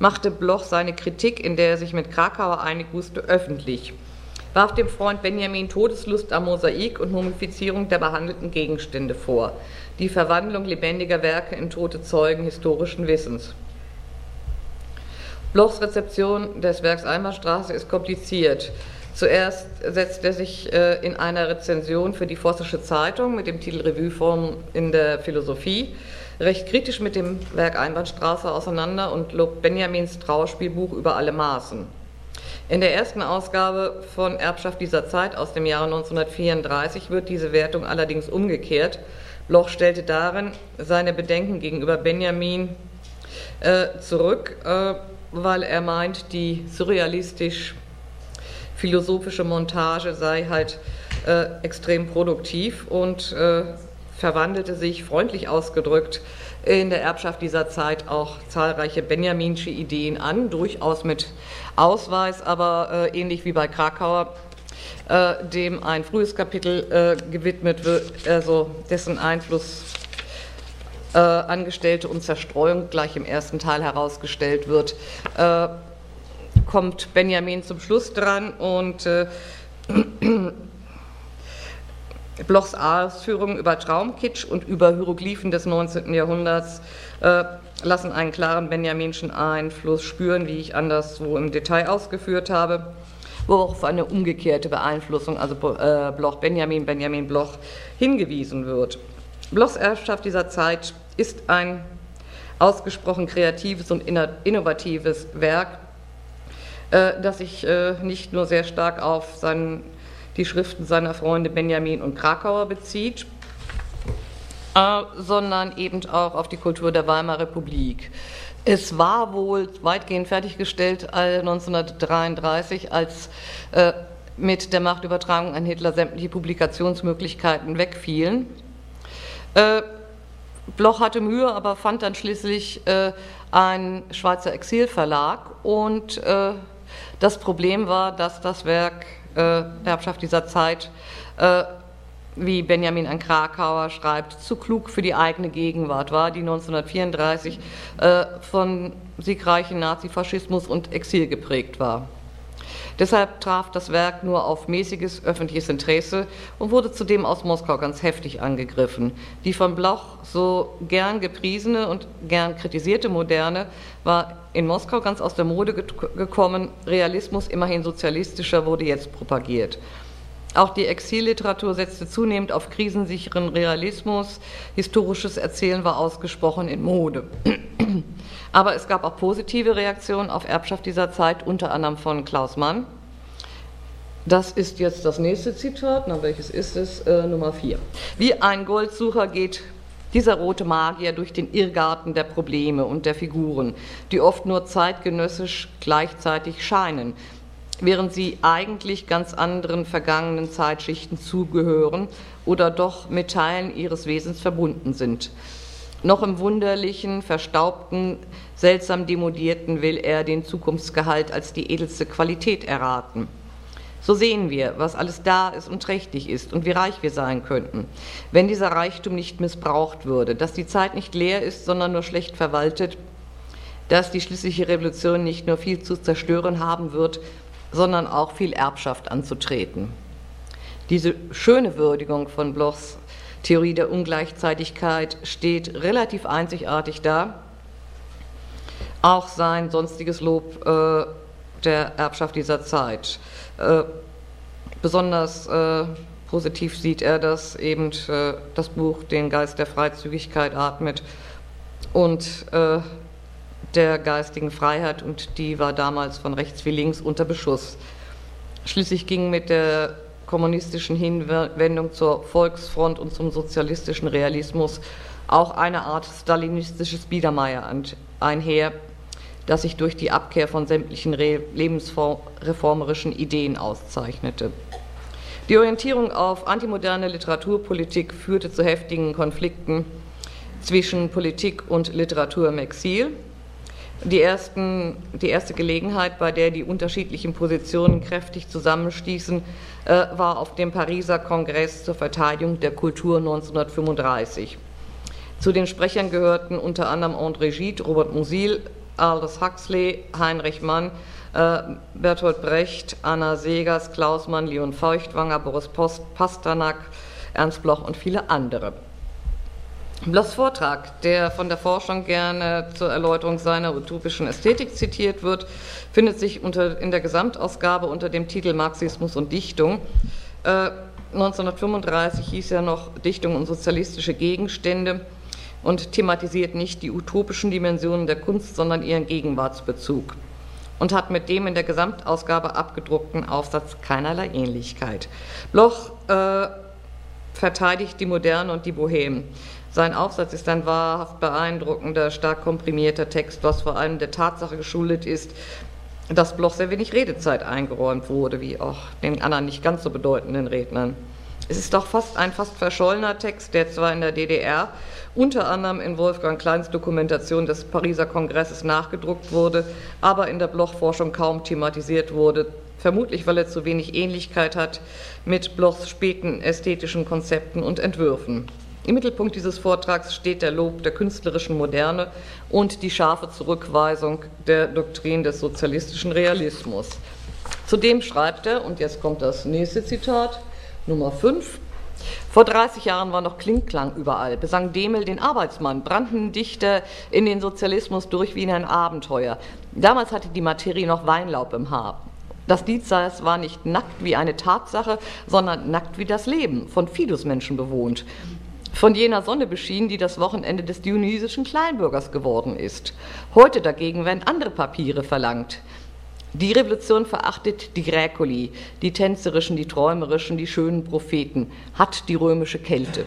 machte Bloch seine Kritik, in der er sich mit Krakauer einig wusste, öffentlich warf dem Freund Benjamin Todeslust am Mosaik und Mumifizierung der behandelten Gegenstände vor, die Verwandlung lebendiger Werke in tote Zeugen historischen Wissens. Blochs Rezeption des Werks Einbahnstraße ist kompliziert. Zuerst setzt er sich äh, in einer Rezension für die Vossische Zeitung mit dem Titel Revueform in der Philosophie recht kritisch mit dem Werk Einbahnstraße auseinander und lobt Benjamins Trauerspielbuch über alle Maßen. In der ersten Ausgabe von Erbschaft dieser Zeit aus dem Jahre 1934 wird diese Wertung allerdings umgekehrt. Bloch stellte darin seine Bedenken gegenüber Benjamin äh, zurück, äh, weil er meint, die surrealistisch-philosophische Montage sei halt äh, extrem produktiv und äh, verwandelte sich, freundlich ausgedrückt, in der Erbschaft dieser Zeit auch zahlreiche benjaminsche Ideen an, durchaus mit Ausweis, aber äh, ähnlich wie bei Krakauer, äh, dem ein frühes Kapitel äh, gewidmet wird, also dessen Einfluss äh, Angestellte und Zerstreuung gleich im ersten Teil herausgestellt wird, äh, kommt Benjamin zum Schluss dran und äh, Blochs Ausführungen über Traumkitsch und über Hieroglyphen des 19. Jahrhunderts äh, lassen einen klaren benjaminschen Einfluss spüren, wie ich anderswo im Detail ausgeführt habe, wo auch auf eine umgekehrte Beeinflussung, also äh, Bloch Benjamin, Benjamin Bloch, hingewiesen wird. Blochs Erbschaft dieser Zeit ist ein ausgesprochen kreatives und innovatives Werk, äh, das sich äh, nicht nur sehr stark auf seinen die Schriften seiner Freunde Benjamin und Krakauer bezieht, äh, sondern eben auch auf die Kultur der Weimarer Republik. Es war wohl weitgehend fertiggestellt 1933, als äh, mit der Machtübertragung an Hitler sämtliche Publikationsmöglichkeiten wegfielen. Äh, Bloch hatte Mühe, aber fand dann schließlich äh, einen Schweizer Exilverlag und äh, das Problem war, dass das Werk äh, Erbschaft dieser Zeit, äh, wie Benjamin an Krakauer schreibt, zu klug für die eigene Gegenwart war, die 1934 äh, von siegreichen Nazifaschismus und Exil geprägt war. Deshalb traf das Werk nur auf mäßiges öffentliches Interesse und wurde zudem aus Moskau ganz heftig angegriffen. Die von Bloch so gern gepriesene und gern kritisierte Moderne war in Moskau ganz aus der Mode gekommen. Realismus, immerhin sozialistischer, wurde jetzt propagiert. Auch die Exilliteratur setzte zunehmend auf krisensicheren Realismus. Historisches Erzählen war ausgesprochen in Mode. Aber es gab auch positive Reaktionen auf Erbschaft dieser Zeit, unter anderem von Klaus Mann. Das ist jetzt das nächste Zitat. Na, welches ist es? Äh, Nummer 4. Wie ein Goldsucher geht dieser rote Magier durch den Irrgarten der Probleme und der Figuren, die oft nur zeitgenössisch gleichzeitig scheinen, während sie eigentlich ganz anderen vergangenen Zeitschichten zugehören oder doch mit Teilen ihres Wesens verbunden sind. Noch im wunderlichen, verstaubten, seltsam demodierten will er den Zukunftsgehalt als die edelste Qualität erraten. So sehen wir, was alles da ist und trächtig ist und wie reich wir sein könnten, wenn dieser Reichtum nicht missbraucht würde, dass die Zeit nicht leer ist, sondern nur schlecht verwaltet, dass die schließliche Revolution nicht nur viel zu zerstören haben wird, sondern auch viel Erbschaft anzutreten. Diese schöne Würdigung von Blochs Theorie der Ungleichzeitigkeit steht relativ einzigartig da. Auch sein sonstiges Lob äh, der Erbschaft dieser Zeit. Äh, besonders äh, positiv sieht er, dass eben äh, das Buch den Geist der Freizügigkeit atmet und äh, der geistigen Freiheit und die war damals von rechts wie links unter Beschuss. Schließlich ging mit der kommunistischen Hinwendung zur Volksfront und zum sozialistischen Realismus auch eine Art stalinistisches Biedermeier einher, das sich durch die Abkehr von sämtlichen lebensreformerischen Ideen auszeichnete. Die Orientierung auf antimoderne Literaturpolitik führte zu heftigen Konflikten zwischen Politik und Literatur im Exil. Die, ersten, die erste Gelegenheit, bei der die unterschiedlichen Positionen kräftig zusammenstießen, äh, war auf dem Pariser Kongress zur Verteidigung der Kultur 1935. Zu den Sprechern gehörten unter anderem André Gide, Robert Musil, Aldous Huxley, Heinrich Mann, äh, Bertolt Brecht, Anna Segers, Klaus Mann, Leon Feuchtwanger, Boris Post, Pasternak, Ernst Bloch und viele andere. Blochs Vortrag, der von der Forschung gerne zur Erläuterung seiner utopischen Ästhetik zitiert wird, findet sich unter, in der Gesamtausgabe unter dem Titel Marxismus und Dichtung. Äh, 1935 hieß er noch Dichtung und sozialistische Gegenstände und thematisiert nicht die utopischen Dimensionen der Kunst, sondern ihren Gegenwartsbezug und hat mit dem in der Gesamtausgabe abgedruckten Aufsatz keinerlei Ähnlichkeit. Bloch äh, verteidigt die Moderne und die Boheme. Sein Aufsatz ist ein wahrhaft beeindruckender, stark komprimierter Text, was vor allem der Tatsache geschuldet ist, dass Bloch sehr wenig Redezeit eingeräumt wurde, wie auch den anderen nicht ganz so bedeutenden Rednern. Es ist doch fast ein fast verschollener Text, der zwar in der DDR unter anderem in Wolfgang Kleins Dokumentation des Pariser Kongresses nachgedruckt wurde, aber in der Bloch-Forschung kaum thematisiert wurde, vermutlich weil er zu wenig Ähnlichkeit hat mit Blochs späten ästhetischen Konzepten und Entwürfen. Im Mittelpunkt dieses Vortrags steht der Lob der künstlerischen Moderne und die scharfe Zurückweisung der Doktrin des sozialistischen Realismus. Zudem schreibt er, und jetzt kommt das nächste Zitat, Nummer 5, vor 30 Jahren war noch Klingklang überall, besang Demel den Arbeitsmann, brannten Dichter in den Sozialismus durch wie in ein Abenteuer. Damals hatte die Materie noch Weinlaub im Haar. Das Diesseits war nicht nackt wie eine Tatsache, sondern nackt wie das Leben, von Fidusmenschen bewohnt von jener Sonne beschienen, die das Wochenende des dionysischen Kleinbürgers geworden ist. Heute dagegen werden andere Papiere verlangt. Die Revolution verachtet die Gräkoli, die tänzerischen, die träumerischen, die schönen Propheten, hat die römische Kälte.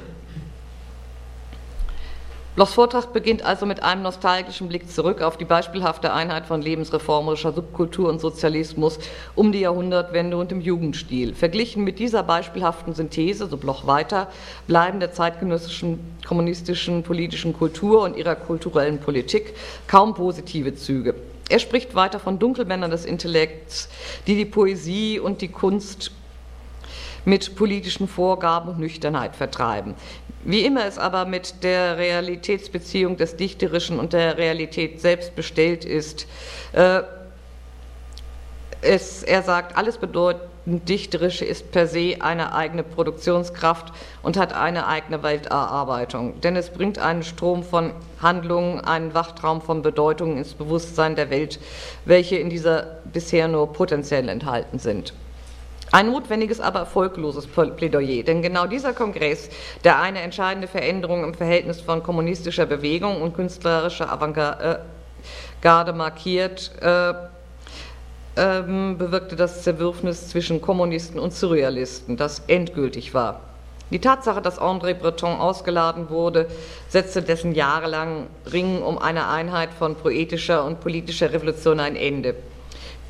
Blochs Vortrag beginnt also mit einem nostalgischen Blick zurück auf die beispielhafte Einheit von lebensreformerischer Subkultur und Sozialismus um die Jahrhundertwende und im Jugendstil. Verglichen mit dieser beispielhaften Synthese, so Bloch weiter, bleiben der zeitgenössischen kommunistischen politischen Kultur und ihrer kulturellen Politik kaum positive Züge. Er spricht weiter von Dunkelmännern des Intellekts, die die Poesie und die Kunst mit politischen Vorgaben und Nüchternheit vertreiben. Wie immer es aber mit der Realitätsbeziehung des Dichterischen und der Realität selbst bestellt ist, äh, es, er sagt, alles bedeutend Dichterische ist per se eine eigene Produktionskraft und hat eine eigene Welterarbeitung. Denn es bringt einen Strom von Handlungen, einen Wachtraum von Bedeutungen ins Bewusstsein der Welt, welche in dieser bisher nur potenziell enthalten sind. Ein notwendiges, aber erfolgloses Plädoyer, denn genau dieser Kongress, der eine entscheidende Veränderung im Verhältnis von kommunistischer Bewegung und künstlerischer Avantgarde markiert, äh, ähm, bewirkte das Zerwürfnis zwischen Kommunisten und Surrealisten, das endgültig war. Die Tatsache, dass André Breton ausgeladen wurde, setzte dessen jahrelangen Ringen um eine Einheit von poetischer und politischer Revolution ein Ende.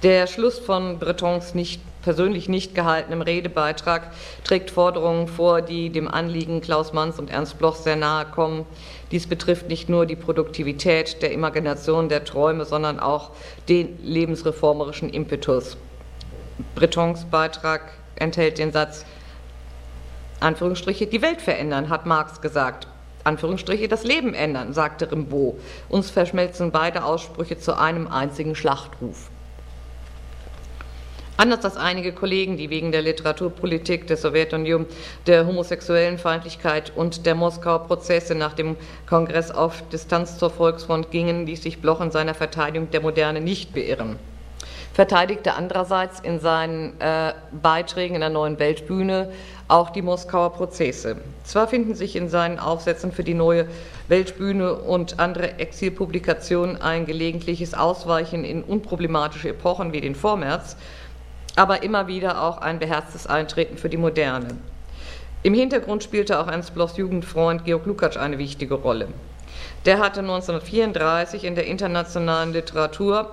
Der Schluss von Bretons nicht persönlich nicht gehaltenem Redebeitrag trägt Forderungen vor, die dem Anliegen Klaus Manns und Ernst Bloch sehr nahe kommen. Dies betrifft nicht nur die Produktivität der Imagination der Träume, sondern auch den lebensreformerischen Impetus. Bretons Beitrag enthält den Satz, Anführungsstriche, die Welt verändern, hat Marx gesagt. Anführungsstriche, das Leben ändern, sagte Rimbaud. Uns verschmelzen beide Aussprüche zu einem einzigen Schlachtruf. Anders als einige Kollegen, die wegen der Literaturpolitik der Sowjetunion, der homosexuellen Feindlichkeit und der Moskauer Prozesse nach dem Kongress auf Distanz zur Volksfront gingen, ließ sich Bloch in seiner Verteidigung der Moderne nicht beirren. Verteidigte andererseits in seinen äh, Beiträgen in der neuen Weltbühne auch die Moskauer Prozesse. Zwar finden sich in seinen Aufsätzen für die neue Weltbühne und andere Exilpublikationen ein gelegentliches Ausweichen in unproblematische Epochen wie den Vormärz, aber immer wieder auch ein beherztes Eintreten für die Moderne. Im Hintergrund spielte auch Ernst Blochs Jugendfreund Georg Lukacs eine wichtige Rolle. Der hatte 1934 in der internationalen Literatur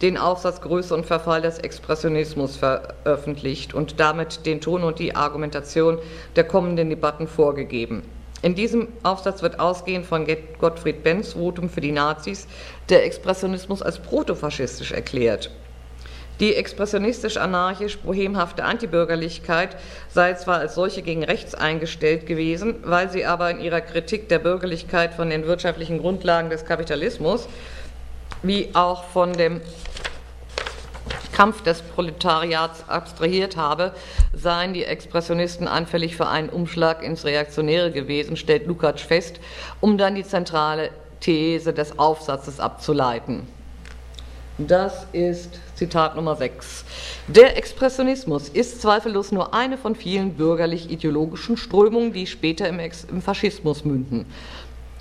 den Aufsatz Größe und Verfall des Expressionismus veröffentlicht und damit den Ton und die Argumentation der kommenden Debatten vorgegeben. In diesem Aufsatz wird ausgehend von Gottfried Benz Votum für die Nazis der Expressionismus als protofaschistisch erklärt. Die expressionistisch-anarchisch-bohemhafte Antibürgerlichkeit sei zwar als solche gegen rechts eingestellt gewesen, weil sie aber in ihrer Kritik der Bürgerlichkeit von den wirtschaftlichen Grundlagen des Kapitalismus wie auch von dem Kampf des Proletariats abstrahiert habe, seien die Expressionisten anfällig für einen Umschlag ins Reaktionäre gewesen, stellt Lukács fest, um dann die zentrale These des Aufsatzes abzuleiten. Das ist Zitat Nummer 6. Der Expressionismus ist zweifellos nur eine von vielen bürgerlich-ideologischen Strömungen, die später im, Ex im Faschismus münden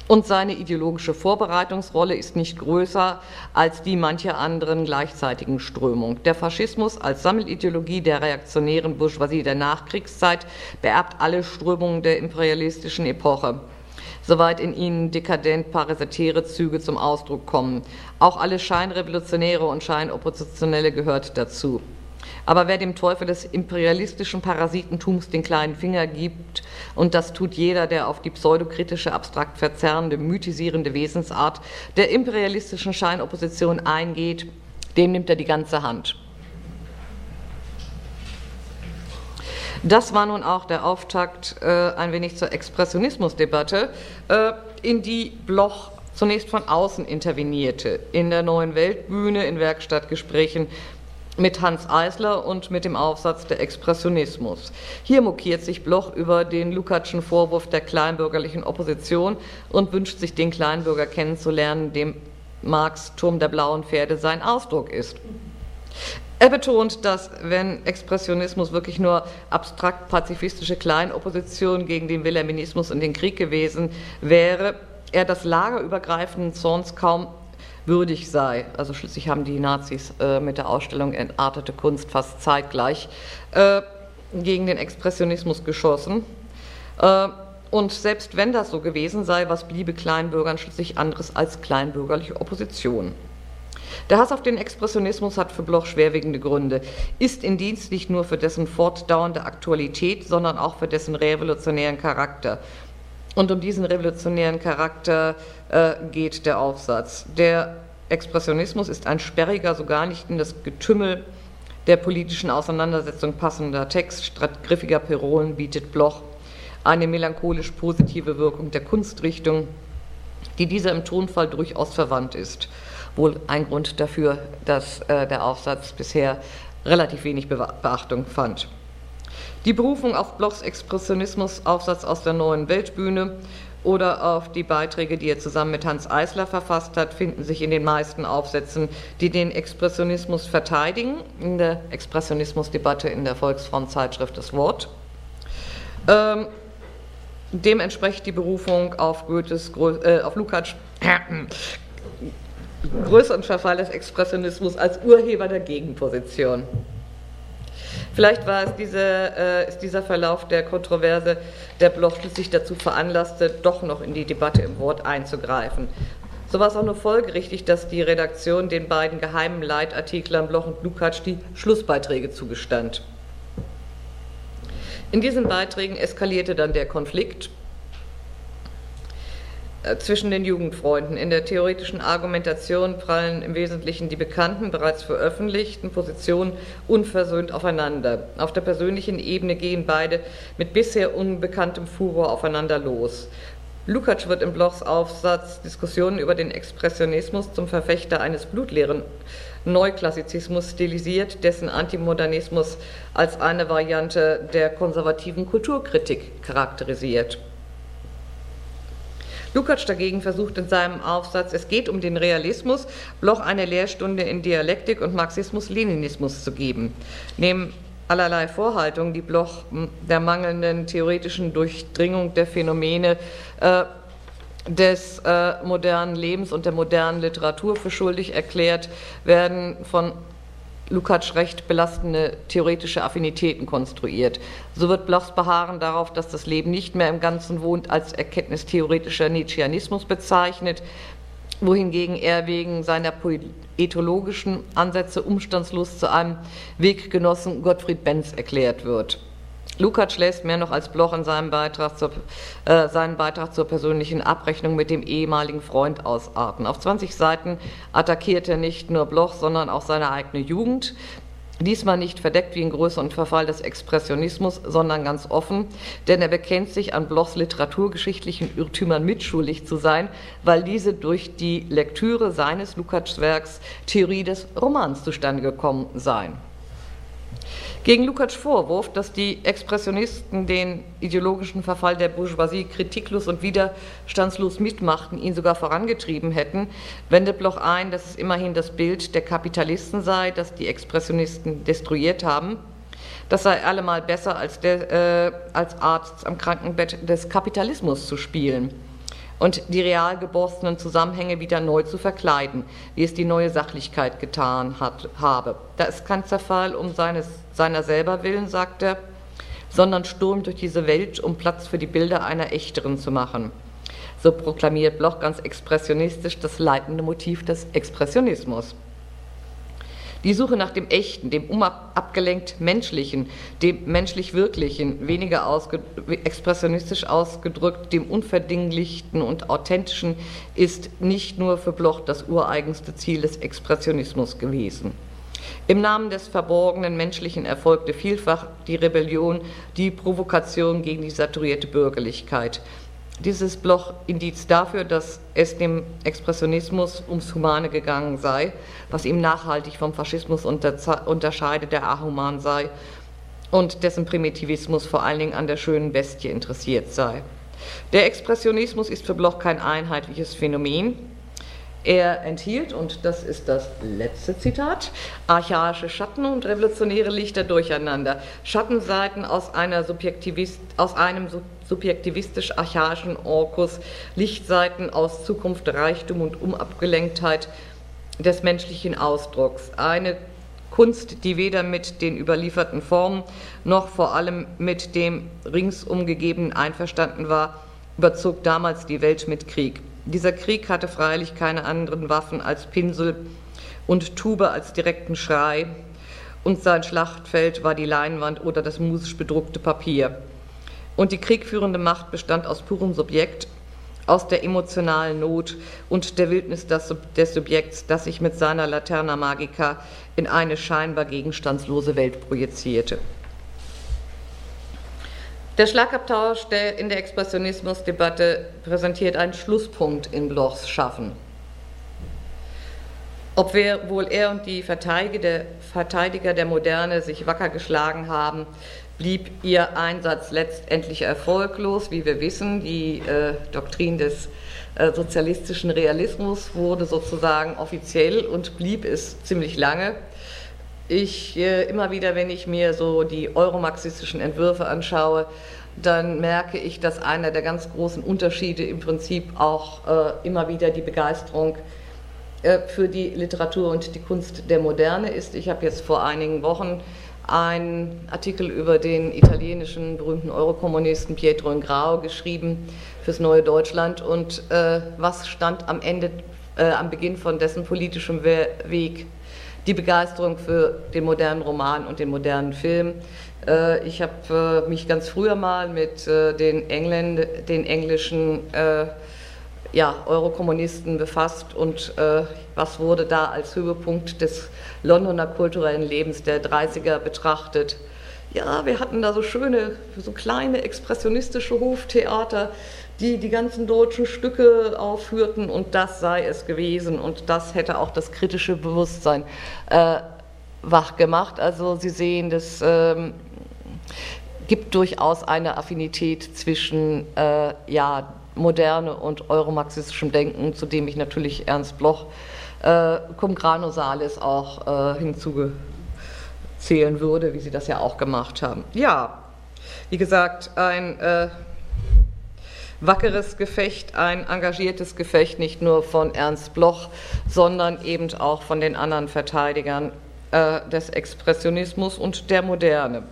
und seine ideologische Vorbereitungsrolle ist nicht größer als die mancher anderen gleichzeitigen Strömung. Der Faschismus als Sammelideologie der reaktionären Bourgeoisie der Nachkriegszeit beerbt alle Strömungen der imperialistischen Epoche soweit in ihnen dekadent parasitäre Züge zum Ausdruck kommen. Auch alle Scheinrevolutionäre und Scheinoppositionelle gehört dazu. Aber wer dem Teufel des imperialistischen Parasitentums den kleinen Finger gibt, und das tut jeder, der auf die pseudokritische, abstrakt verzerrende, mythisierende Wesensart der imperialistischen Scheinopposition eingeht, dem nimmt er die ganze Hand. Das war nun auch der Auftakt äh, ein wenig zur Expressionismusdebatte, äh, in die Bloch zunächst von außen intervenierte, in der neuen Weltbühne, in Werkstattgesprächen mit Hans Eisler und mit dem Aufsatz der Expressionismus. Hier mokiert sich Bloch über den Lukatschen Vorwurf der kleinbürgerlichen Opposition und wünscht sich den Kleinbürger kennenzulernen, dem Marx Turm der blauen Pferde sein Ausdruck ist. Er betont, dass wenn Expressionismus wirklich nur abstrakt pazifistische Kleinopposition gegen den Wilhelminismus und den Krieg gewesen wäre, er das lagerübergreifenden Zorns kaum würdig sei. Also schließlich haben die Nazis äh, mit der Ausstellung Entartete Kunst fast zeitgleich äh, gegen den Expressionismus geschossen. Äh, und selbst wenn das so gewesen sei, was bliebe Kleinbürgern schließlich anderes als kleinbürgerliche Opposition? Der Hass auf den Expressionismus hat für Bloch schwerwiegende Gründe, ist in Dienst nicht nur für dessen fortdauernde Aktualität, sondern auch für dessen revolutionären Charakter. Und um diesen revolutionären Charakter äh, geht der Aufsatz. Der Expressionismus ist ein sperriger, sogar nicht in das Getümmel der politischen Auseinandersetzung passender Text. Statt griffiger Perolen bietet Bloch eine melancholisch positive Wirkung der Kunstrichtung, die dieser im Tonfall durchaus verwandt ist. Wohl ein Grund dafür, dass äh, der Aufsatz bisher relativ wenig Beachtung fand. Die Berufung auf Blochs Expressionismus-Aufsatz aus der neuen Weltbühne oder auf die Beiträge, die er zusammen mit Hans Eisler verfasst hat, finden sich in den meisten Aufsätzen, die den Expressionismus verteidigen, in der Expressionismusdebatte in der Volksfront-Zeitschrift Das Wort. Ähm, dem entspricht die Berufung auf, Goethes, äh, auf Lukács größeren Verfall des Expressionismus als Urheber der Gegenposition. Vielleicht war es diese, äh, ist dieser Verlauf der Kontroverse, der Bloch schließlich dazu veranlasste, doch noch in die Debatte im Wort einzugreifen. So war es auch nur folgerichtig, dass die Redaktion den beiden geheimen Leitartiklern Bloch und Lukács die Schlussbeiträge zugestand. In diesen Beiträgen eskalierte dann der Konflikt zwischen den Jugendfreunden. In der theoretischen Argumentation prallen im Wesentlichen die bekannten, bereits veröffentlichten Positionen unversöhnt aufeinander. Auf der persönlichen Ebene gehen beide mit bisher unbekanntem Furor aufeinander los. Lukács wird im Blochs Aufsatz Diskussionen über den Expressionismus zum Verfechter eines blutleeren Neuklassizismus stilisiert, dessen Antimodernismus als eine Variante der konservativen Kulturkritik charakterisiert. Lukács dagegen versucht in seinem Aufsatz Es geht um den Realismus, Bloch eine Lehrstunde in Dialektik und Marxismus-Leninismus zu geben. Neben allerlei Vorhaltungen, die Bloch der mangelnden theoretischen Durchdringung der Phänomene äh, des äh, modernen Lebens und der modernen Literatur für schuldig erklärt, werden von Lukács recht belastende theoretische Affinitäten konstruiert. So wird Blochs Beharren darauf, dass das Leben nicht mehr im Ganzen wohnt, als erkenntnistheoretischer Nietzscheanismus bezeichnet. wohingegen er wegen seiner poetologischen Ansätze umstandslos zu einem Weggenossen Gottfried Benz erklärt wird. Lukács lässt mehr noch als Bloch in seinem Beitrag zur, äh, seinen Beitrag zur persönlichen Abrechnung mit dem ehemaligen Freund ausarten. Auf 20 Seiten attackiert er nicht nur Bloch, sondern auch seine eigene Jugend. Diesmal nicht verdeckt wie in Größe und Verfall des Expressionismus, sondern ganz offen, denn er bekennt sich an Blochs literaturgeschichtlichen Irrtümern mitschuldig zu sein, weil diese durch die Lektüre seines Lukács-Werks Theorie des Romans zustande gekommen seien. Gegen Lukács Vorwurf, dass die Expressionisten den ideologischen Verfall der Bourgeoisie kritiklos und widerstandslos mitmachten, ihn sogar vorangetrieben hätten, wendet Bloch ein, dass es immerhin das Bild der Kapitalisten sei, das die Expressionisten destruiert haben. Das sei allemal besser, als, der, äh, als Arzt am Krankenbett des Kapitalismus zu spielen und die real geborstenen Zusammenhänge wieder neu zu verkleiden, wie es die neue Sachlichkeit getan hat, habe. Da ist kein Zerfall um seines, seiner selber willen, sagt er, sondern Sturm durch diese Welt, um Platz für die Bilder einer echteren zu machen. So proklamiert Bloch ganz expressionistisch das leitende Motiv des Expressionismus. Die Suche nach dem Echten, dem unabgelenkt Menschlichen, dem menschlich Wirklichen, weniger ausge expressionistisch ausgedrückt, dem Unverdinglichten und Authentischen, ist nicht nur für Bloch das ureigenste Ziel des Expressionismus gewesen. Im Namen des verborgenen menschlichen erfolgte vielfach die Rebellion, die Provokation gegen die saturierte Bürgerlichkeit dieses Bloch Indiz dafür, dass es dem Expressionismus ums Humane gegangen sei, was ihm nachhaltig vom Faschismus unterscheidet, der ahuman sei und dessen Primitivismus vor allen Dingen an der schönen Bestie interessiert sei. Der Expressionismus ist für Bloch kein einheitliches Phänomen, er enthielt, und das ist das letzte Zitat, archaische Schatten und revolutionäre Lichter durcheinander. Schattenseiten aus, Subjektivist, aus einem subjektivistisch-archaischen Orkus, Lichtseiten aus Zukunft, Reichtum und Umabgelenktheit des menschlichen Ausdrucks. Eine Kunst, die weder mit den überlieferten Formen noch vor allem mit dem ringsum gegebenen einverstanden war, überzog damals die Welt mit Krieg. Dieser Krieg hatte freilich keine anderen Waffen als Pinsel und Tube als direkten Schrei, und sein Schlachtfeld war die Leinwand oder das musisch bedruckte Papier. Und die kriegführende Macht bestand aus purem Subjekt, aus der emotionalen Not und der Wildnis des Subjekts, das sich mit seiner Laterna Magica in eine scheinbar gegenstandslose Welt projizierte. Der Schlagabtausch der in der Expressionismusdebatte präsentiert einen Schlusspunkt in Blochs Schaffen. Ob wir, wohl er und die Verteidiger der Moderne sich wacker geschlagen haben, blieb ihr Einsatz letztendlich erfolglos. Wie wir wissen, die äh, Doktrin des äh, sozialistischen Realismus wurde sozusagen offiziell und blieb es ziemlich lange ich äh, immer wieder, wenn ich mir so die euromarxistischen Entwürfe anschaue, dann merke ich, dass einer der ganz großen Unterschiede im Prinzip auch äh, immer wieder die Begeisterung äh, für die Literatur und die Kunst der Moderne ist. Ich habe jetzt vor einigen Wochen einen Artikel über den italienischen berühmten Eurokommunisten Pietro Ingrao geschrieben fürs Neue Deutschland und äh, was stand am Ende, äh, am Beginn von dessen politischem Weg die Begeisterung für den modernen Roman und den modernen Film. Äh, ich habe äh, mich ganz früher mal mit äh, den, Engländ den englischen ja, Eurokommunisten befasst und was wurde da als Höhepunkt des Londoner kulturellen Lebens der 30er betrachtet ja, wir hatten da so schöne, so kleine expressionistische Hoftheater, die die ganzen deutschen Stücke aufführten und das sei es gewesen und das hätte auch das kritische Bewusstsein äh, wach gemacht. Also Sie sehen, das ähm, gibt durchaus eine Affinität zwischen äh, ja, moderne und euromarxistischem Denken, zu dem ich natürlich Ernst Bloch äh, cum grano salis auch äh, hinzuzählen würde, wie Sie das ja auch gemacht haben. Ja, wie gesagt, ein äh, wackeres Gefecht, ein engagiertes Gefecht, nicht nur von Ernst Bloch, sondern eben auch von den anderen Verteidigern äh, des Expressionismus und der Moderne,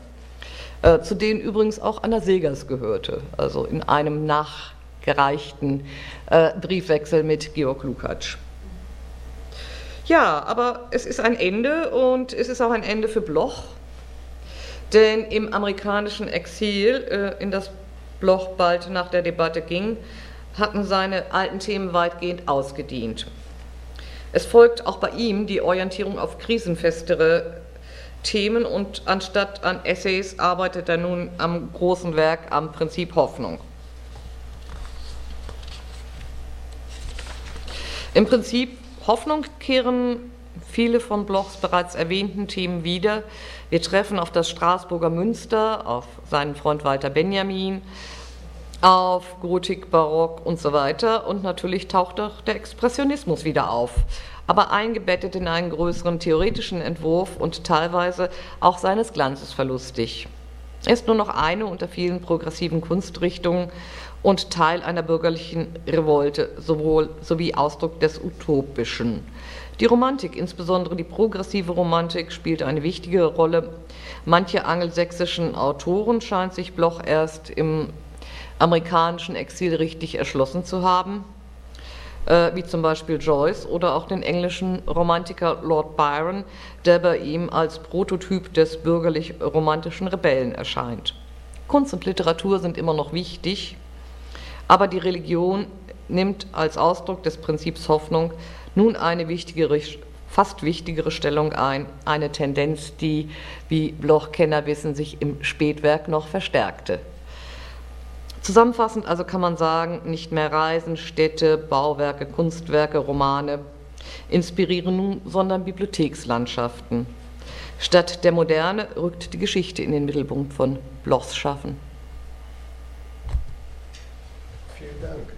äh, zu denen übrigens auch Anna Segers gehörte, also in einem nach gereichten äh, Briefwechsel mit Georg Lukacs. Ja, aber es ist ein Ende und es ist auch ein Ende für Bloch, denn im amerikanischen Exil, äh, in das Bloch bald nach der Debatte ging, hatten seine alten Themen weitgehend ausgedient. Es folgt auch bei ihm die Orientierung auf krisenfestere Themen und anstatt an Essays arbeitet er nun am großen Werk, am Prinzip Hoffnung. Im Prinzip Hoffnung kehren viele von Blochs bereits erwähnten Themen wieder. Wir treffen auf das Straßburger Münster, auf seinen Freund Walter Benjamin, auf Gotik, Barock und so weiter. Und natürlich taucht auch der Expressionismus wieder auf, aber eingebettet in einen größeren theoretischen Entwurf und teilweise auch seines Glanzes verlustig. Er ist nur noch eine unter vielen progressiven Kunstrichtungen und Teil einer bürgerlichen Revolte sowohl, sowie Ausdruck des Utopischen. Die Romantik, insbesondere die progressive Romantik, spielt eine wichtige Rolle. Manche angelsächsischen Autoren scheint sich Bloch erst im amerikanischen Exil richtig erschlossen zu haben, äh, wie zum Beispiel Joyce oder auch den englischen Romantiker Lord Byron, der bei ihm als Prototyp des bürgerlich-romantischen Rebellen erscheint. Kunst und Literatur sind immer noch wichtig, aber die Religion nimmt als Ausdruck des Prinzips Hoffnung nun eine wichtigere, fast wichtigere Stellung ein, eine Tendenz, die, wie Bloch-Kenner wissen, sich im Spätwerk noch verstärkte. Zusammenfassend also kann man sagen, nicht mehr Reisen, Städte, Bauwerke, Kunstwerke, Romane inspirieren nun, sondern Bibliothekslandschaften. Statt der Moderne rückt die Geschichte in den Mittelpunkt von Blochs Schaffen. Vielen Dank.